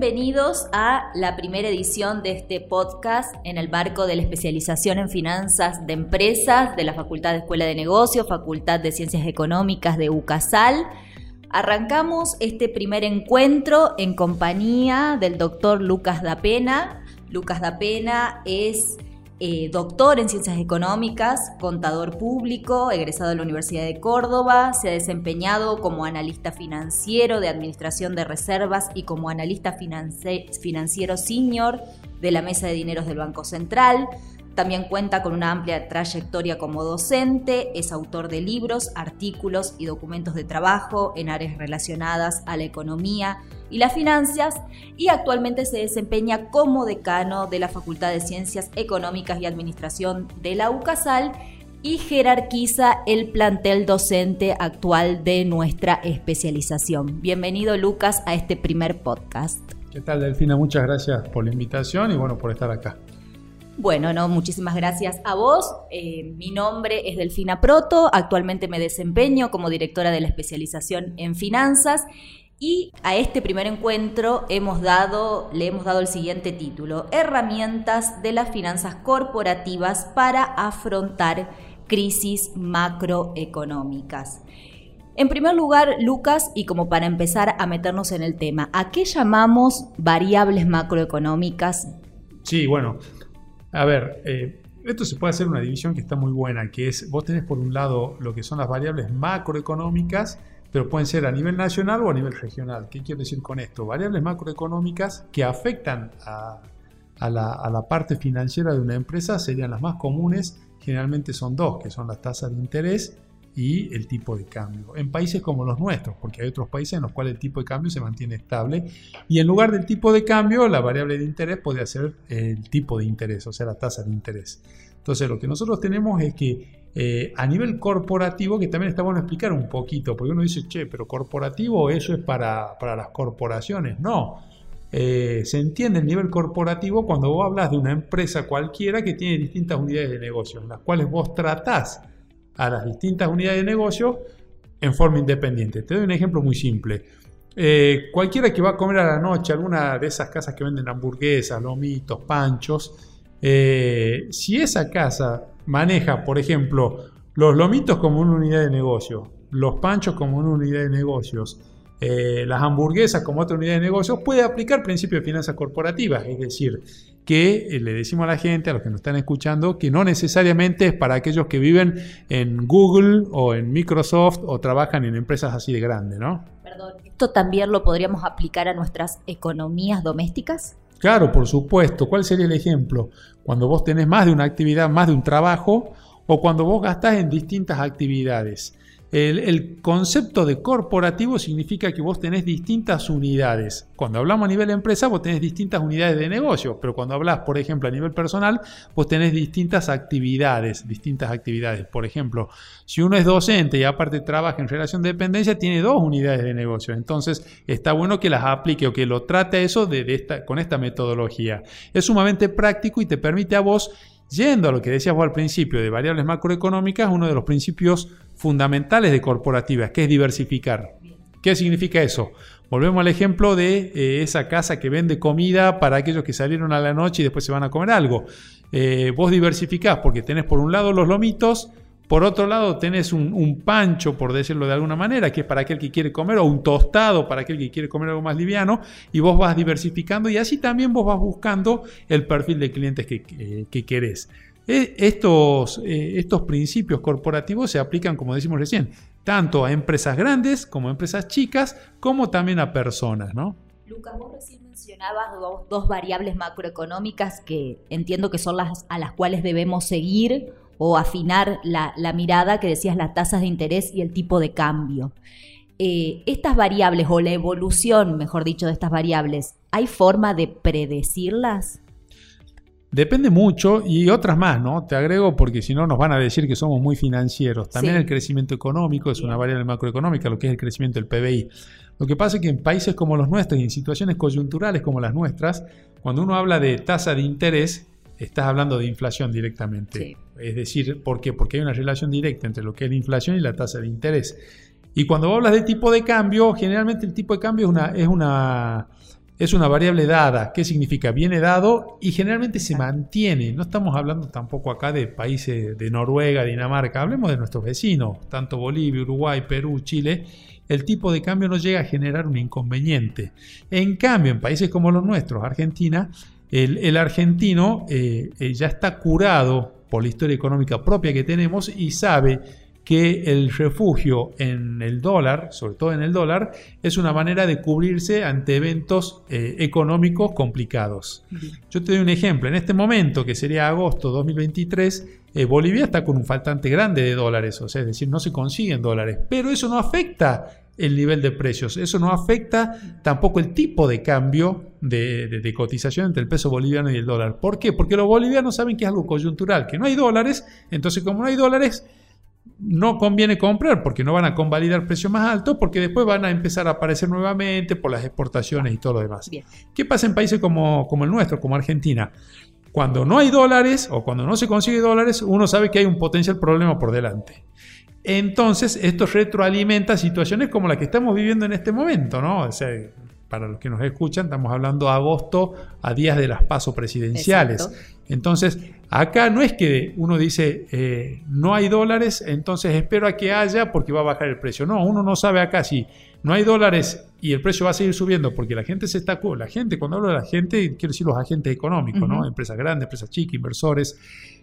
Bienvenidos a la primera edición de este podcast en el marco de la especialización en finanzas de empresas de la Facultad de Escuela de Negocios, Facultad de Ciencias Económicas de UCASAL. Arrancamos este primer encuentro en compañía del doctor Lucas Dapena. Lucas Dapena es eh, doctor en ciencias económicas, contador público, egresado de la Universidad de Córdoba, se ha desempeñado como analista financiero de administración de reservas y como analista financiero senior de la Mesa de Dineros del Banco Central. También cuenta con una amplia trayectoria como docente, es autor de libros, artículos y documentos de trabajo en áreas relacionadas a la economía y las finanzas y actualmente se desempeña como decano de la Facultad de Ciencias Económicas y Administración de la UCASAL y jerarquiza el plantel docente actual de nuestra especialización. Bienvenido Lucas a este primer podcast. ¿Qué tal Delfina? Muchas gracias por la invitación y bueno, por estar acá. Bueno, no, muchísimas gracias a vos. Eh, mi nombre es Delfina Proto, actualmente me desempeño como directora de la especialización en finanzas y a este primer encuentro hemos dado, le hemos dado el siguiente título, Herramientas de las finanzas corporativas para afrontar crisis macroeconómicas. En primer lugar, Lucas, y como para empezar a meternos en el tema, ¿a qué llamamos variables macroeconómicas? Sí, bueno, a ver, eh, esto se puede hacer una división que está muy buena, que es, vos tenés por un lado lo que son las variables macroeconómicas, pero pueden ser a nivel nacional o a nivel regional. ¿Qué quiero decir con esto? Variables macroeconómicas que afectan a, la, parte financiera de una empresa serían las más comunes, generalmente son dos, que son las tasas de interés y el tipo de cambio. En países como los nuestros, porque hay otros países en los cuales el tipo de cambio se mantiene estable y en lugar del tipo de cambio, la variable de interés puede ser el tipo de interés, o sea, la tasa de interés. Entonces, lo que nosotros tenemos es que eh, a nivel corporativo, que también está bueno explicar un poquito, porque uno dice, che, pero corporativo eso es para, las corporaciones. No, eh, se entiende el nivel corporativo cuando vos hablas de una empresa cualquiera que tiene distintas unidades de negocio, en las cuales vos tratás a las distintas unidades de negocio en forma independiente. Te doy un ejemplo muy simple. Eh, cualquiera que va a comer a la noche, alguna de esas casas que venden hamburguesas, lomitos, panchos, si esa casa maneja, por ejemplo, los lomitos como una unidad de negocio, los panchos como una unidad de negocios, eh, las hamburguesas como otra unidad de negocios, puede aplicar principio de finanzas corporativas, es decir, que eh, le decimos a la gente, a los que nos están escuchando, que no necesariamente es para aquellos que viven en Google o en Microsoft o trabajan en empresas así de grandes, ¿no? Perdón, ¿esto también lo podríamos aplicar a nuestras economías domésticas? Claro, por supuesto. ¿Cuál sería el ejemplo? Cuando vos tenés más de una actividad, más de un trabajo, o cuando vos gastás en distintas actividades. El, concepto de corporativo significa que vos tenés distintas unidades. Cuando hablamos a nivel empresa, vos tenés distintas unidades de negocio, pero cuando hablas, por ejemplo, a nivel personal, vos tenés distintas actividades, distintas actividades. Por ejemplo, si uno es docente y aparte trabaja en relación de dependencia, tiene dos unidades de negocio. Entonces, está bueno que las aplique o que lo trate eso de, con esta metodología. Es sumamente práctico y te permite a vos Yendo a lo que decías vos al principio de variables macroeconómicas, uno de los principios fundamentales de corporativas, que es diversificar. ¿Qué significa eso? Volvemos al ejemplo de eh, esa casa que vende comida para aquellos que salieron a la noche y después se van a comer algo. Eh, vos diversificás porque tenés por un lado los lomitos, por otro lado, tenés un, pancho, por decirlo de alguna manera, que es para aquel que quiere comer, o un tostado para aquel que quiere comer algo más liviano, y vos vas diversificando y así también vos vas buscando el perfil de clientes que, querés. E, estos, eh, estos principios corporativos se aplican, como decimos recién, tanto a empresas grandes como a empresas chicas, como también a personas, ¿no? Lucas, vos recién mencionabas dos variables macroeconómicas que entiendo que son las a las cuales debemos seguir o afinar la, mirada que decías las tasas de interés y el tipo de cambio. Eh, estas variables o la evolución, mejor dicho, de estas variables, ¿hay forma de predecirlas? Depende mucho y otras más, ¿no? Te agrego porque si no nos van a decir que somos muy financieros. También el crecimiento económico es una variable macroeconómica, lo que es el crecimiento del PBI. Lo que pasa es que en países como los nuestros y en situaciones coyunturales como las nuestras, cuando uno habla de tasa de interés, estás hablando de inflación directamente. Es decir, ¿por qué? Porque hay una relación directa entre lo que es la inflación y la tasa de interés. Y cuando hablas de tipo de cambio, generalmente el tipo de cambio es una, es una, es una variable dada. ¿Qué significa? Viene dado y generalmente se mantiene. No estamos hablando tampoco acá de países de Noruega, Dinamarca, hablemos de nuestros vecinos, tanto Bolivia, Uruguay, Perú, Chile. El tipo de cambio no llega a generar un inconveniente. En cambio, en países como los nuestros, Argentina, el, argentino eh, eh, ya está curado por la historia económica propia que tenemos y sabe que el refugio en el dólar, sobre todo en el dólar, es una manera de cubrirse ante eventos eh, económicos complicados. Yo te doy un ejemplo. En este momento, que sería agosto 2023, eh, Bolivia está con un faltante grande de dólares, o sea, es decir, no se consiguen dólares, pero eso no afecta el nivel de precios, eso no afecta tampoco el tipo de cambio de, de cotización entre el peso boliviano y el dólar. ¿Por qué? Porque los bolivianos saben que es algo coyuntural, que no hay dólares, entonces como no hay dólares, no conviene comprar porque no van a convalidar precios más altos porque después van a empezar a aparecer nuevamente por las exportaciones y todo lo demás. ¿Qué pasa en países como, como el nuestro, como Argentina? Cuando no hay dólares o cuando no se consigue dólares, uno sabe que hay un potencial problema por delante. Entonces, esto retroalimenta situaciones como la que estamos viviendo en este momento, ¿no? O sea, para los que nos escuchan, estamos hablando de agosto a días de las pasos presidenciales. Entonces, acá no es que uno dice, eh, no hay dólares, entonces espero a que haya porque va a bajar el precio. No, uno no sabe acá si no hay dólares y el precio va a seguir subiendo porque la gente se está... La gente, cuando hablo de la gente, quiero decir los agentes económicos, ¿no? Empresas grandes, empresas chicas, inversores,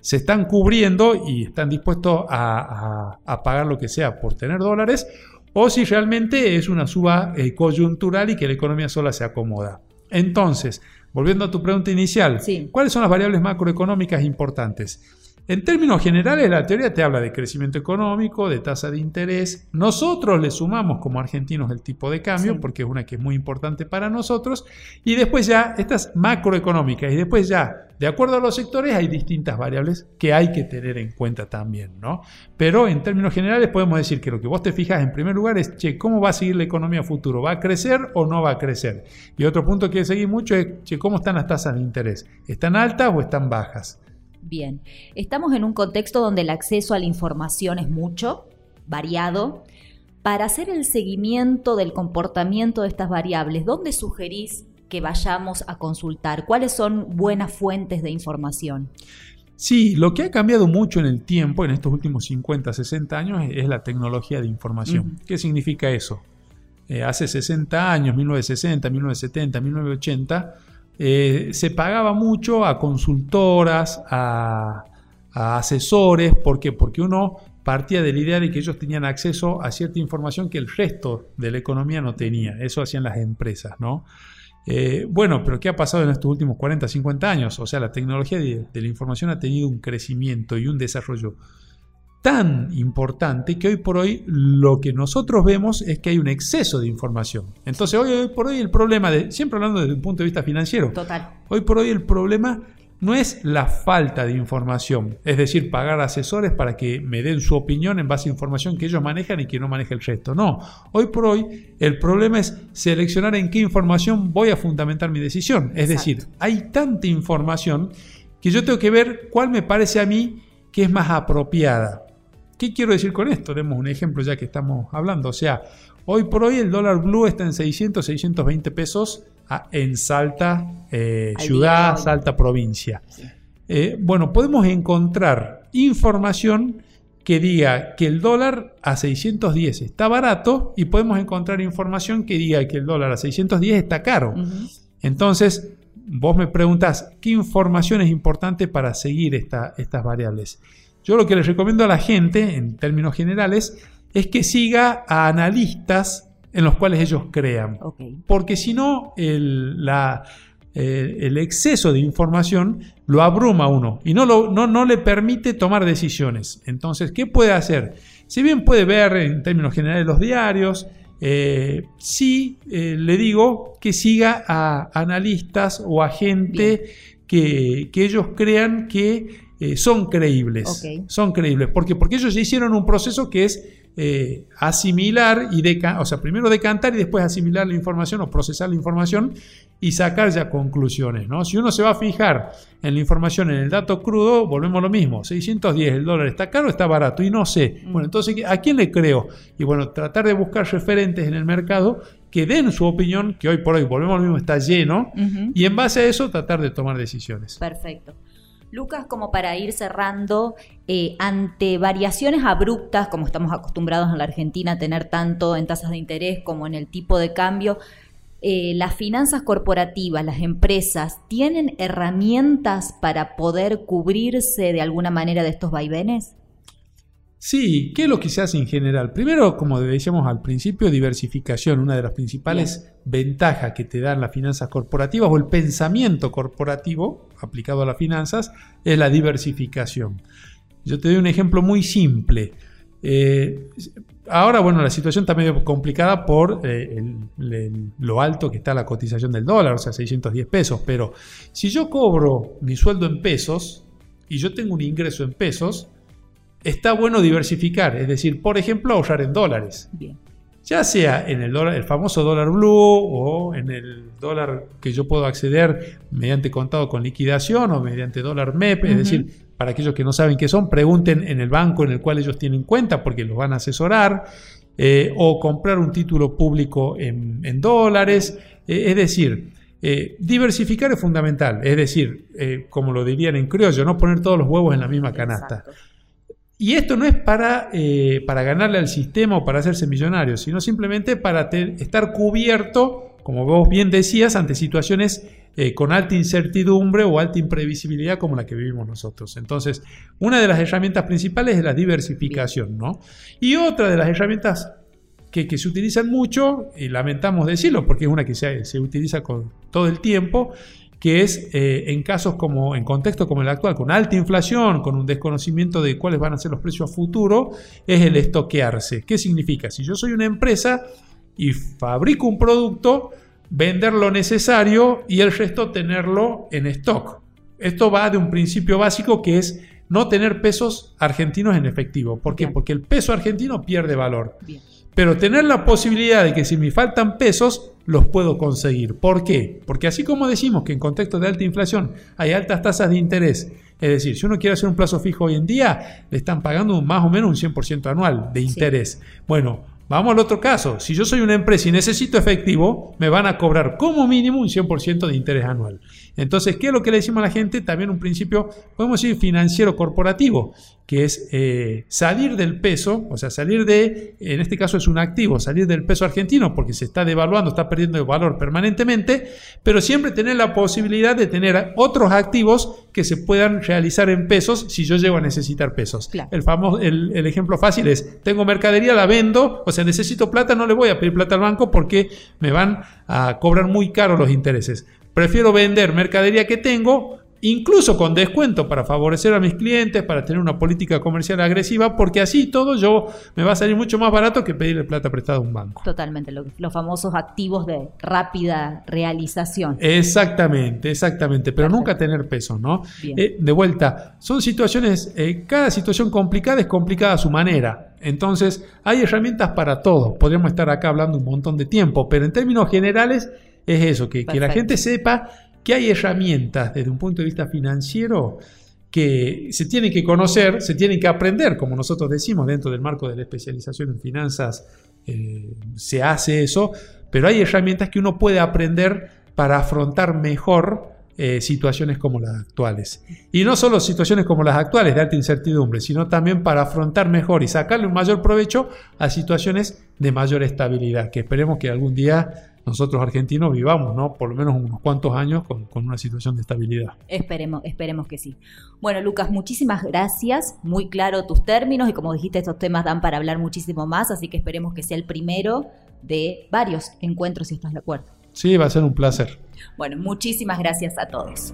se están cubriendo y están dispuestos a, a pagar lo que sea por tener dólares o si realmente es una suba eh, coyuntural y que la economía sola se acomoda. Entonces, volviendo a tu pregunta inicial, ¿cuáles son las variables macroeconómicas importantes? En términos generales, la teoría te habla de crecimiento económico, de tasa de interés. Nosotros le sumamos como argentinos el tipo de cambio, porque es una que es muy importante para nosotros. Y después ya, estas macroeconómicas. Y después ya, de acuerdo a los sectores, hay distintas variables que hay que tener en cuenta también, ¿no? Pero en términos generales podemos decir que lo que vos te fijas en primer lugar es, che, ¿cómo va a seguir la economía futuro? ¿Va a crecer o no va a crecer? Y otro punto que seguir mucho es, che, ¿cómo están las tasas de interés? ¿Están altas o están bajas? Bien, estamos en un contexto donde el acceso a la información es mucho, variado. Para hacer el seguimiento del comportamiento de estas variables, ¿dónde sugerís que vayamos a consultar? ¿Cuáles son buenas fuentes de información? Sí, lo que ha cambiado mucho en el tiempo, en estos últimos 50, 60 años, es la tecnología de información. ¿Qué significa eso? Eh, hace 60 años, 1960, 1970, 1980, eh, se pagaba mucho a consultoras, a, asesores, ¿por qué? Porque uno partía de la idea de que ellos tenían acceso a cierta información que el resto de la economía no tenía. Eso hacían las empresas, ¿no? Eh, bueno, pero ¿qué ha pasado en estos últimos 40, 50 años? O sea, la tecnología de la información ha tenido un crecimiento y un desarrollo tan importante que hoy por hoy lo que nosotros vemos es que hay un exceso de información. Entonces hoy, por hoy el problema, de, siempre hablando desde un punto de vista financiero, Total. hoy por hoy el problema no es la falta de información, es decir, pagar asesores para que me den su opinión en base a información que ellos manejan y que no maneja el resto. No, hoy por hoy el problema es seleccionar en qué información voy a fundamentar mi decisión. Es decir, hay tanta información que yo tengo que ver cuál me parece a mí que es más apropiada. ¿Qué quiero decir con esto? Demos un ejemplo ya que estamos hablando. O sea, hoy por hoy el dólar blue está en 600, 620 pesos en Salta eh, ciudad, Salta provincia. Eh, bueno, podemos encontrar información que diga que el dólar a 610 está barato y podemos encontrar información que diga que el dólar a 610 está caro. Entonces, vos me preguntas, ¿qué información es importante para seguir estas variables? Yo lo que les recomiendo a la gente, en términos generales, es que siga a analistas en los cuales ellos crean. Porque si no, el, el, exceso de información lo abruma a uno y no, lo, no, le permite tomar decisiones. Entonces, ¿qué puede hacer? Si bien puede ver en términos generales los diarios, eh, sí eh, le digo que siga a analistas o a gente que, que ellos crean que eh, son creíbles. Son creíbles. ¿Por Porque ellos hicieron un proceso que es eh, asimilar y decantar, o sea, primero decantar y después asimilar la información o procesar la información y sacar ya conclusiones. ¿no? Si uno se va a fijar en la información, en el dato crudo, volvemos a lo mismo. 610, el dólar está caro, está barato y no sé. Mm. Bueno, entonces, ¿a quién le creo? Y bueno, tratar de buscar referentes en el mercado que den su opinión, que hoy por hoy, volvemos al mismo, está lleno, y en base a eso tratar de tomar decisiones. Perfecto. Lucas, como para ir cerrando, eh, ante variaciones abruptas, como estamos acostumbrados en la Argentina a tener tanto en tasas de interés como en el tipo de cambio, eh, las finanzas corporativas, las empresas, ¿tienen herramientas para poder cubrirse de alguna manera de estos vaivenes? Sí, ¿qué es lo que se hace en general? Primero, como decíamos al principio, diversificación. Una de las principales ventajas que te dan las finanzas corporativas o el pensamiento corporativo aplicado a las finanzas es la diversificación. Yo te doy un ejemplo muy simple. Eh, ahora, bueno, la situación está medio complicada por eh, el- el- lo alto que está la cotización del dólar, o sea, 610 pesos. Pero si yo cobro mi sueldo en pesos y yo tengo un ingreso en pesos, está bueno diversificar, es decir, por ejemplo, ahorrar en dólares, Bien. ya sea en el, dólar, el famoso dólar blue o en el dólar que yo puedo acceder mediante contado con liquidación o mediante dólar MEP, es decir, para aquellos que no saben qué son, pregunten en el banco en el cual ellos tienen cuenta porque los van a asesorar, eh, o comprar un título público en, en dólares, eh, es decir, eh, diversificar es fundamental, es decir, como lo dirían en criollo, no poner todos los huevos en la misma canasta. Exacto. Y esto no es para, eh, para ganarle al sistema o para hacerse millonario, sino simplemente para estar cubierto, como vos bien decías, ante situaciones eh, con alta incertidumbre o alta imprevisibilidad como la que vivimos nosotros. Entonces, una de las herramientas principales es la diversificación, ¿no? Y otra de las herramientas que, que se utilizan mucho, y lamentamos decirlo porque es una que se, se utiliza con todo el tiempo, que es eh, en casos como, en contextos como el actual, con alta inflación, con un desconocimiento de cuáles van a ser los precios a futuro, es el estoquearse. ¿Qué significa? Si yo soy una empresa y fabrico un producto, vender lo necesario y el resto tenerlo en stock. Esto va de un principio básico que es no tener pesos argentinos en efectivo. ¿Por qué? Bien. Porque el peso argentino pierde valor. Bien. Pero tener la posibilidad de que si me faltan pesos, los puedo conseguir. ¿Por qué? Porque así como decimos que en contextos de alta inflación hay altas tasas de interés, es decir, si uno quiere hacer un plazo fijo hoy en día, le están pagando más o menos un 100% anual de Sí. interés. Bueno, vamos al otro caso. Si yo soy una empresa y necesito efectivo, me van a cobrar como mínimo un 100% de interés anual. Entonces, ¿qué es lo que le decimos a la gente? También un principio, podemos decir, financiero corporativo, que es eh, salir del peso, o sea, salir de, en este caso es un activo, salir del peso argentino porque se está devaluando, está perdiendo valor permanentemente, pero siempre tener la posibilidad de tener otros activos que se puedan realizar en pesos si yo llego a necesitar pesos. Claro. El, famoso, el, el ejemplo fácil es, tengo mercadería, la vendo, o sea, necesito plata, no le voy a pedir plata al banco porque me van a cobrar muy caro los intereses. Prefiero vender mercadería que tengo, incluso con descuento para favorecer a mis clientes, para tener una política comercial agresiva, porque así todo yo me va a salir mucho más barato que pedirle plata prestada a un banco. Totalmente, lo- los famosos activos de rápida realización. Exactamente, exactamente, pero Perfecto. nunca tener peso, ¿no? Eh, de vuelta, son situaciones, eh, cada situación complicada es complicada a su manera. Entonces, hay herramientas para todo. Podríamos estar acá hablando un montón de tiempo, pero en términos generales es eso, que, que la gente sepa que hay herramientas desde un punto de vista financiero que se tienen que conocer, se tienen que aprender, como nosotros decimos dentro del marco de la especialización en finanzas, eh, se hace eso, pero hay herramientas que uno puede aprender para afrontar mejor eh, situaciones como las actuales. Y no solo situaciones como las actuales de alta incertidumbre, sino también para afrontar mejor y sacarle un mayor provecho a situaciones de mayor estabilidad, que esperemos que algún día nosotros argentinos vivamos, ¿no? Por lo menos unos cuantos años con, con una situación de estabilidad. Esperemos, esperemos que sí. Bueno, Lucas, muchísimas gracias. Muy claro tus términos y como dijiste, estos temas dan para hablar muchísimo más, así que esperemos que sea el primero de varios encuentros, si estás de acuerdo. Sí, va a ser un placer. Bueno, muchísimas gracias a todos.